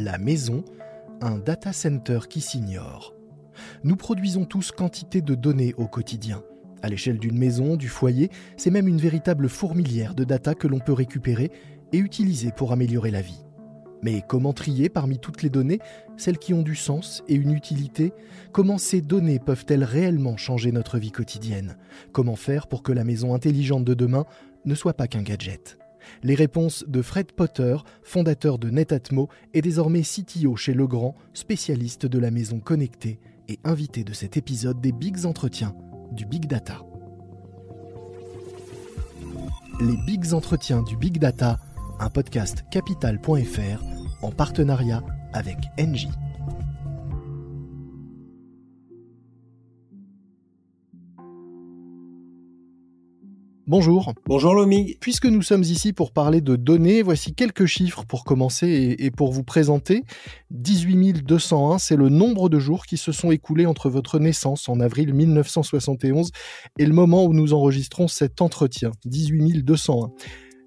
La maison, un data center qui s'ignore. Nous produisons tous quantité de données au quotidien. À l'échelle d'une maison, du foyer, c'est même une véritable fourmilière de data que l'on peut récupérer et utiliser pour améliorer la vie. Mais comment trier parmi toutes les données celles qui ont du sens et une utilité? Comment ces données peuvent-elles réellement changer notre vie quotidienne? Comment faire pour que la maison intelligente de demain ne soit pas qu'un gadget? Les réponses de Fred Potter, fondateur de Netatmo et désormais CTO chez Legrand, spécialiste de la maison connectée et invité de cet épisode des Bigs Entretiens du Big Data. Les Bigs Entretiens du Big Data, un podcast capital.fr en partenariat avec Engie. Bonjour. Bonjour Lomi. Puisque nous sommes ici pour parler de données, voici quelques chiffres pour commencer et, pour vous présenter. 18 201, c'est le nombre de jours qui se sont écoulés entre votre naissance en avril 1971 et le moment où nous enregistrons cet entretien. 18 201.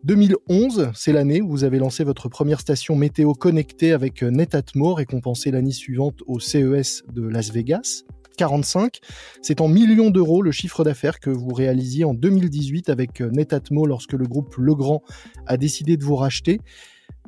2011, c'est l'année où vous avez lancé votre première station météo connectée avec Netatmo, récompensée l'année suivante au CES de Las Vegas. 45. C'est en millions d'euros le chiffre d'affaires que vous réalisiez en 2018 avec euh, Netatmo lorsque le groupe Legrand a décidé de vous racheter.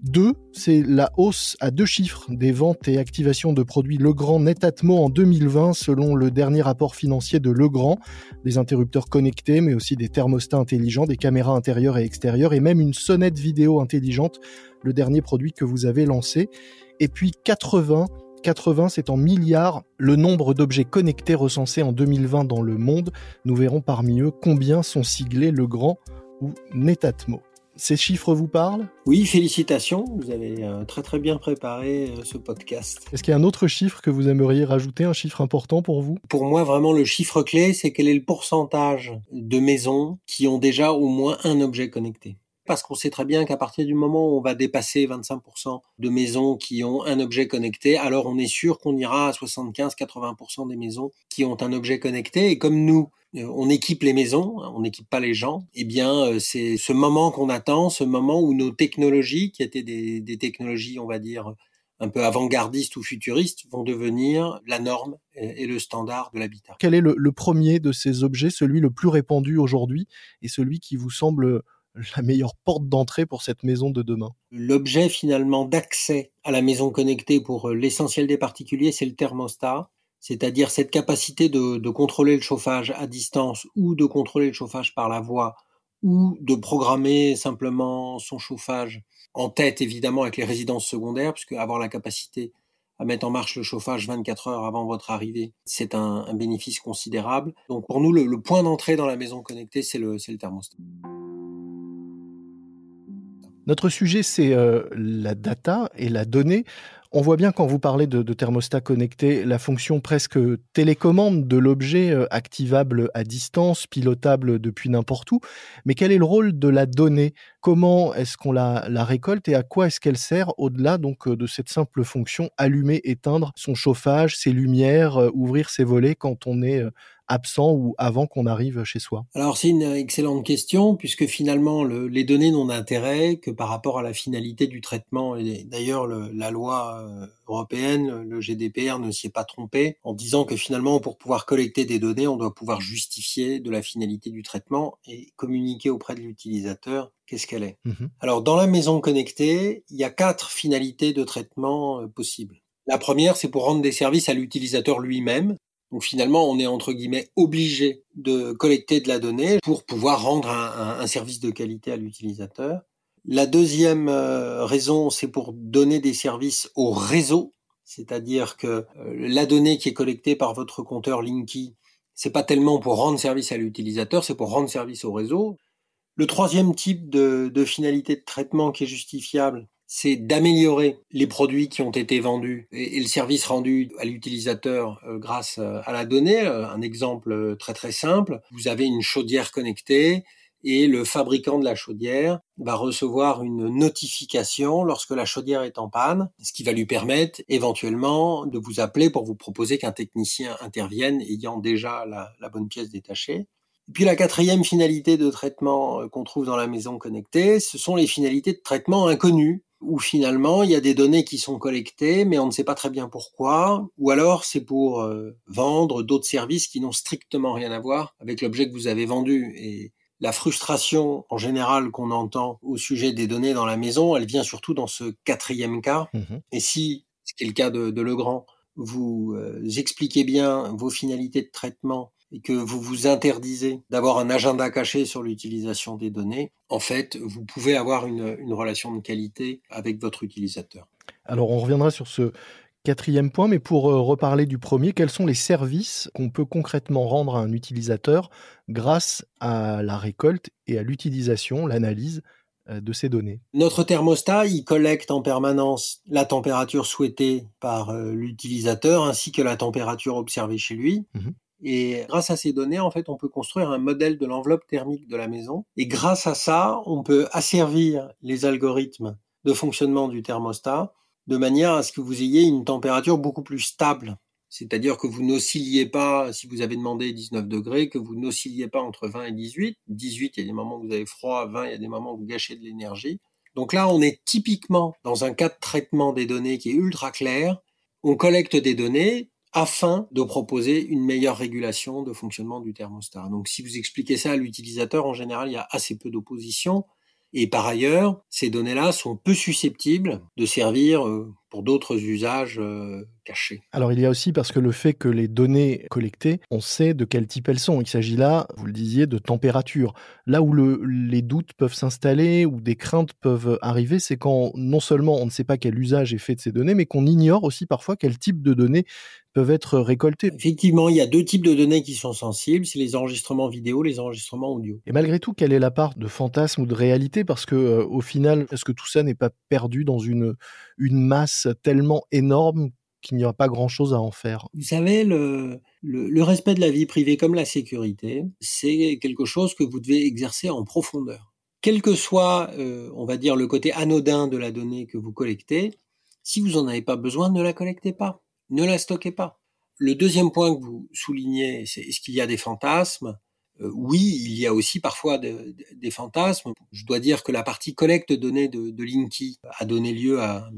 2, c'est la hausse à deux chiffres des ventes et activations de produits Legrand Netatmo en 2020 selon le dernier rapport financier de Legrand, des interrupteurs connectés mais aussi des thermostats intelligents, des caméras intérieures et extérieures et même une sonnette vidéo intelligente, le dernier produit que vous avez lancé. Et puis 80 80, c'est en milliards le nombre d'objets connectés recensés en 2020 dans le monde. Nous verrons parmi eux combien sont siglés le grand ou Netatmo. Ces chiffres vous parlent? Oui, félicitations. Vous avez euh, très très bien préparé euh, ce podcast. Est-ce qu'il y a un autre chiffre que vous aimeriez rajouter, un chiffre important pour vous? Pour moi, vraiment, le chiffre clé, c'est quel est le pourcentage de maisons qui ont déjà au moins un objet connecté parce qu'on sait très bien qu'à partir du moment où on va dépasser 25% de maisons qui ont un objet connecté, alors on est sûr qu'on ira à 75-80% des maisons qui ont un objet connecté. Et comme nous, euh, on équipe les maisons, on n'équipe pas les gens, eh bien euh, c'est ce moment qu'on attend, ce moment où nos technologies, qui étaient des, technologies, on va dire, un peu avant-gardistes ou futuristes, vont devenir la norme et le standard de l'habitat. Quel est le premier de ces objets, celui le plus répandu aujourd'hui et celui qui vous semble la meilleure porte d'entrée pour cette maison de demain L'objet finalement d'accès à la maison connectée pour euh, l'essentiel des particuliers, c'est le thermostat, c'est-à-dire cette capacité de, contrôler le chauffage à distance ou de contrôler le chauffage par la voix ou de programmer simplement son chauffage en tête évidemment avec les résidences secondaires, puisque avoir la capacité à mettre en marche le chauffage 24 heures avant votre arrivée, c'est un, bénéfice considérable. Donc pour nous, le, point d'entrée dans la maison connectée, c'est le, le thermostat. Notre sujet, c'est euh, la data et la donnée. On voit bien quand vous parlez de, thermostat connecté, la fonction presque télécommande de l'objet euh, activable à distance, pilotable depuis n'importe où. Mais quel est le rôle de la donnée Comment est-ce qu'on la, récolte et à quoi est-ce qu'elle sert au-delà donc euh, de cette simple fonction allumer, éteindre son chauffage, ses lumières, ouvrir ses volets quand on est absent ou avant qu'on arrive chez soi? Alors c'est une excellente question puisque finalement les données n'ont d'intérêt que par rapport à la finalité du traitement. Et d'ailleurs la loi euh, européenne, le GDPR ne s'y est pas trompé en disant que finalement pour pouvoir collecter des données, on doit pouvoir justifier de la finalité du traitement et communiquer auprès de l'utilisateur qu'est-ce qu'elle est? Mmh Alors dans la maison connectée, il y a quatre finalités de traitement euh, possibles. La première, c'est pour rendre des services à l'utilisateur lui-même. Donc finalement, on est entre guillemets obligé de collecter de la donnée pour pouvoir rendre un, service de qualité à l'utilisateur. La deuxième euh, raison, c'est pour donner des services au réseau, c'est-à-dire que euh, la donnée qui est collectée par votre compteur Linky, c'est pas tellement pour rendre service à l'utilisateur, c'est pour rendre service au réseau. Le troisième type de, de finalité de traitement qui est justifiable, c'est d'améliorer les produits qui ont été vendus et, le service rendu à l'utilisateur euh, grâce euh, à la donnée. Euh, un exemple très très simple, vous avez une chaudière connectée et le fabricant de la chaudière va recevoir une notification lorsque la chaudière est en panne, ce qui va lui permettre éventuellement de vous appeler pour vous proposer qu'un technicien intervienne ayant déjà la, la bonne pièce détachée. Et puis la quatrième finalité de traitement qu'on trouve dans la maison connectée, ce sont les finalités de traitement inconnues où finalement il y a des données qui sont collectées, mais on ne sait pas très bien pourquoi, ou alors c'est pour euh, vendre d'autres services qui n'ont strictement rien à voir avec l'objet que vous avez vendu. Et la frustration en général qu'on entend au sujet des données dans la maison, elle vient surtout dans ce quatrième cas. Mmh Et si, ce qui est le cas de, Legrand, vous euh, expliquez bien vos finalités de traitement et que vous vous interdisez d'avoir un agenda caché sur l'utilisation des données, en fait, vous pouvez avoir une, une relation de qualité avec votre utilisateur. Alors, on reviendra sur ce quatrième point, mais pour euh, reparler du premier, quels sont les services qu'on peut concrètement rendre à un utilisateur grâce à la récolte et à l'utilisation, l'analyse euh, de ces données? Notre thermostat, il collecte en permanence la température souhaitée par euh, l'utilisateur ainsi que la température observée chez lui. Mmh et grâce à ces données, en fait, on peut construire un modèle de l'enveloppe thermique de la maison. Et grâce à ça, on peut asservir les algorithmes de fonctionnement du thermostat de manière à ce que vous ayez une température beaucoup plus stable. C'est-à-dire que vous n'oscilliez pas, si vous avez demandé 19 degrés, que vous n'oscilliez pas entre 20 et 18. 18, il y a des moments où vous avez froid, 20, il y a des moments où vous gâchez de l'énergie. Donc là, on est typiquement dans un cas de traitement des données qui est ultra clair. On collecte des données, afin de proposer une meilleure régulation de fonctionnement du thermostat. Donc si vous expliquez ça à l'utilisateur, en général, il y a assez peu d'opposition. Et par ailleurs, ces données-là sont peu susceptibles de servir euh, pour d'autres usages euh, cachés. Alors il y a aussi parce que le fait que les données collectées, on sait de quel type elles sont. Il s'agit là, vous le disiez, de température. Là où les doutes peuvent s'installer, ou des craintes peuvent arriver, c'est quand non seulement on ne sait pas quel usage est fait de ces données, mais qu'on ignore aussi parfois quel type de données peuvent être récoltées. Effectivement, il y a deux types de données qui sont sensibles, c'est les enregistrements vidéo, les enregistrements audio. Et malgré tout, quelle est la part de fantasme ou de réalité? Parce que euh, au final, est-ce que tout ça n'est pas perdu dans une, une masse tellement énorme qu'il n'y aura pas grand-chose à en faire Vous savez, le, respect de la vie privée comme la sécurité, c'est quelque chose que vous devez exercer en profondeur. Quel que soit, euh, on va dire, le côté anodin de la donnée que vous collectez, si vous n'en avez pas besoin, ne la collectez pas ne la stockez pas. Le deuxième point que vous soulignez, c'est est-ce qu'il y a des fantasmes? Oui, il y a aussi parfois des fantasmes. Je dois dire que la partie collecte de données de, Linky a donné lieu à,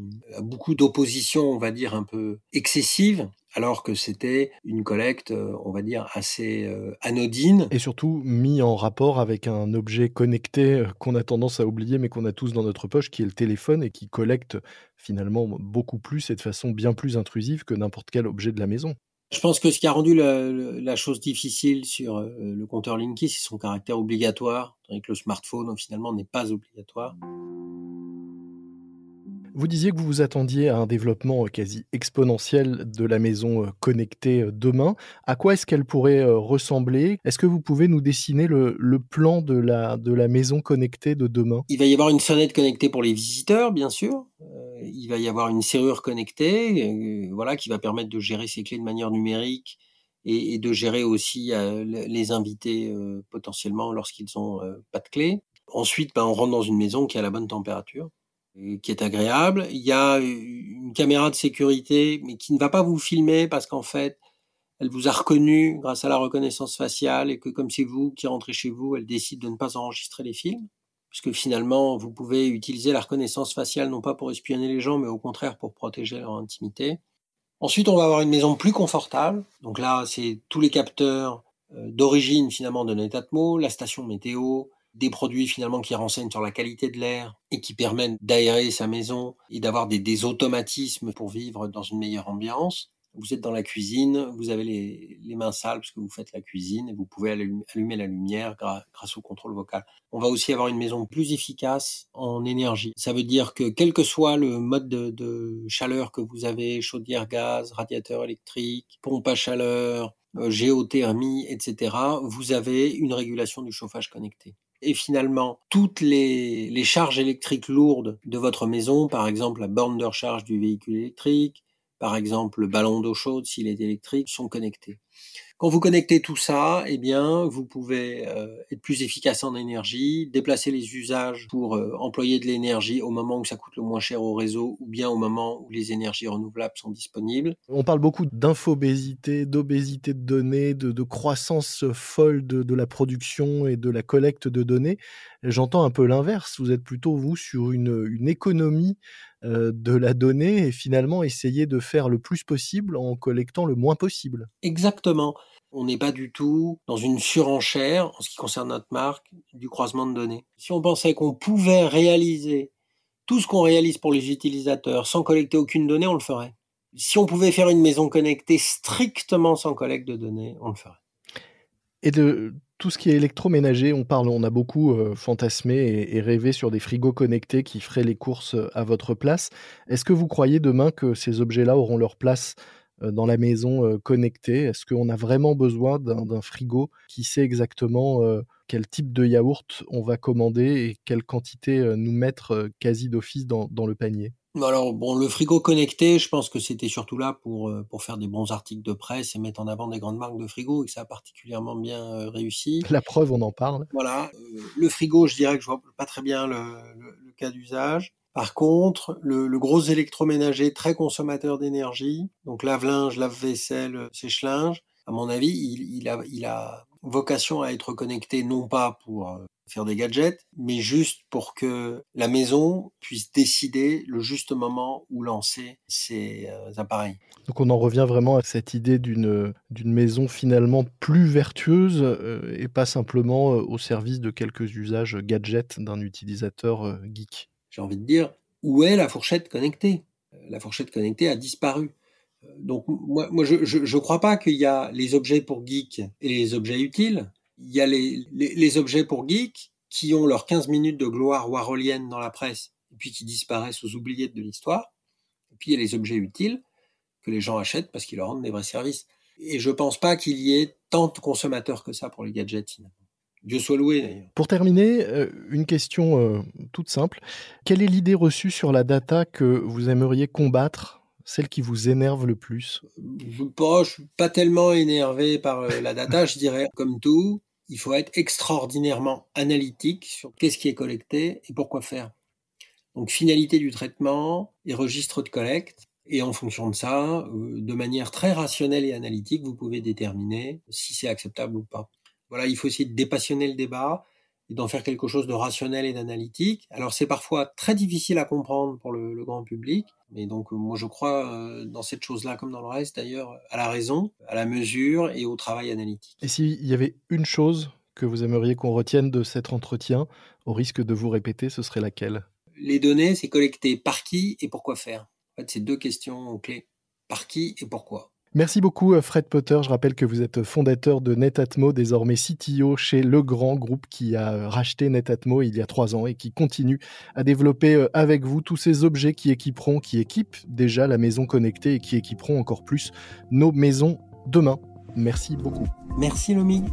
beaucoup d'oppositions, on va dire, un peu excessives alors que c'était une collecte, euh, on va dire, assez euh, anodine. Et surtout mis en rapport avec un objet connecté qu'on a tendance à oublier, mais qu'on a tous dans notre poche, qui est le téléphone et qui collecte finalement beaucoup plus et de façon bien plus intrusive que n'importe quel objet de la maison. Je pense que ce qui a rendu la, chose difficile sur euh, le compteur Linky, c'est son caractère obligatoire, tandis que le smartphone, finalement, n'est pas obligatoire. Vous disiez que vous vous attendiez à un développement euh, quasi exponentiel de la maison euh, connectée demain. À quoi est-ce qu'elle pourrait ressembler? Est-ce que vous pouvez nous dessiner le, plan de la, de la maison connectée de demain? Il va y avoir une fenêtre connectée pour les visiteurs, bien sûr. Il va y avoir une serrure connectée, voilà, qui va permettre de gérer ses clés de manière numérique et, de gérer aussi les invités potentiellement lorsqu'ils n'ont pas de clé. Ensuite, ben, on rentre dans une maison qui a la bonne température qui est agréable. Il y a une caméra de sécurité, mais qui ne va pas vous filmer parce qu'en fait, elle vous a reconnu grâce à la reconnaissance faciale et que comme c'est vous qui rentrez chez vous, elle décide de ne pas enregistrer les films. Puisque finalement, vous pouvez utiliser la reconnaissance faciale non pas pour espionner les gens, mais au contraire pour protéger leur intimité. Ensuite, on va avoir une maison plus confortable. Donc là, c'est tous les capteurs euh, d'origine finalement de Netatmo, la station météo, des produits finalement qui renseignent sur la qualité de l'air et qui permettent d'aérer sa maison et d'avoir des, automatismes pour vivre dans une meilleure ambiance. Vous êtes dans la cuisine, vous avez les, mains sales parce que vous faites la cuisine et vous pouvez allumer la lumière grâce au contrôle vocal. On va aussi avoir une maison plus efficace en énergie. Ça veut dire que quel que soit le mode de, chaleur que vous avez, chaudière gaz, radiateur électrique, pompe à chaleur, euh, géothermie, etc., vous avez une régulation du chauffage connecté et finalement toutes les, charges électriques lourdes de votre maison, par exemple la borne de recharge du véhicule électrique, par exemple le ballon d'eau chaude s'il est électrique, sont connectés. Quand vous connectez tout ça, eh bien, vous pouvez euh, être plus efficace en énergie, déplacer les usages pour euh, employer de l'énergie au moment où ça coûte le moins cher au réseau ou bien au moment où les énergies renouvelables sont disponibles. On parle beaucoup d'infobésité, d'obésité de données, de, croissance folle de, la production et de la collecte de données. J'entends un peu l'inverse. Vous êtes plutôt, vous, sur une économie euh, de la donnée et finalement essayer de faire le plus possible en collectant le moins possible. Exactement. On n'est pas du tout dans une surenchère en ce qui concerne notre marque du croisement de données. Si on pensait qu'on pouvait réaliser tout ce qu'on réalise pour les utilisateurs sans collecter aucune donnée, on le ferait. Si on pouvait faire une maison connectée strictement sans collecte de données, on le ferait. Et de tout ce qui est électroménager, on parle, on a beaucoup euh, fantasmé et, rêvé sur des frigos connectés qui feraient les courses euh, à votre place. Est-ce que vous croyez demain que ces objets-là auront leur place euh, dans la maison connectée? Est-ce qu'on a vraiment besoin d'un frigo? Qui sait exactement quel type de yaourt on va commander et quelle quantité nous mettre quasi d'office dans le panier? Alors bon, le frigo connecté, je pense que c'était surtout là pour euh, pour faire des bons articles de presse et mettre en avant des grandes marques de frigo et que ça a particulièrement bien euh, réussi. La preuve, on en parle. Voilà, euh, le frigo, je dirais que je vois pas très bien le, le, cas d'usage. Par contre, le, le, gros électroménager très consommateur d'énergie, donc lave-linge, lave-vaisselle, sèche-linge, à mon avis, il, il, a, il a vocation à être connecté non pas pour faire des gadgets, mais juste pour que la maison puisse décider le juste moment où lancer ces euh, appareils. Donc on en revient vraiment à cette idée d'une d'une maison finalement plus vertueuse euh, et pas simplement euh, au service de quelques usages gadgets d'un utilisateur geek. J'ai envie de dire, où est la fourchette connectée? La fourchette connectée a disparu. Donc moi, moi je ne crois pas qu'il y a les objets pour geeks et les objets utiles il y a les, les, objets pour geeks qui ont leurs 15 minutes de gloire warholienne dans la presse et puis qui disparaissent aux oubliettes de l'histoire. Et puis il y a les objets utiles que les gens achètent parce qu'ils leur rendent des vrais services. Et je pense pas qu'il y ait tant de consommateurs que ça pour les gadgets. Dieu soit loué d'ailleurs. Pour terminer, euh, une question euh, toute simple. Quelle est l'idée reçue sur la data que vous aimeriez combattre celle qui vous énerve le plus? Je ne suis pas tellement énervé par euh, la data, je dirais, comme tout, il faut être extraordinairement analytique sur qu'est-ce qui est collecté et pourquoi faire. Donc finalité du traitement et registre de collecte. Et en fonction de ça, euh, de manière très rationnelle et analytique, vous pouvez déterminer si c'est acceptable ou pas. Voilà, il faut essayer de dépassionner le débat et d'en faire quelque chose de rationnel et d'analytique. Alors c'est parfois très difficile à comprendre pour le, grand public, mais donc euh, moi je crois euh, dans cette chose-là comme dans le reste d'ailleurs à la raison, à la mesure et au travail analytique. Et s'il y avait une chose que vous aimeriez qu'on retienne de cet entretien, au risque de vous répéter, ce serait laquelle? Les données, c'est collecter par qui et pourquoi faire. En fait, c'est deux questions clés. Par qui et pourquoi? Merci beaucoup euh, Fred Potter. Je rappelle que vous êtes fondateur de Netatmo, désormais CTO chez Le Grand Groupe qui a euh, racheté Netatmo il y a trois ans et qui continue à développer euh, avec vous tous ces objets qui équiperont, qui équipent déjà la maison connectée et qui équiperont encore plus nos maisons demain. Merci beaucoup. Merci Lomi.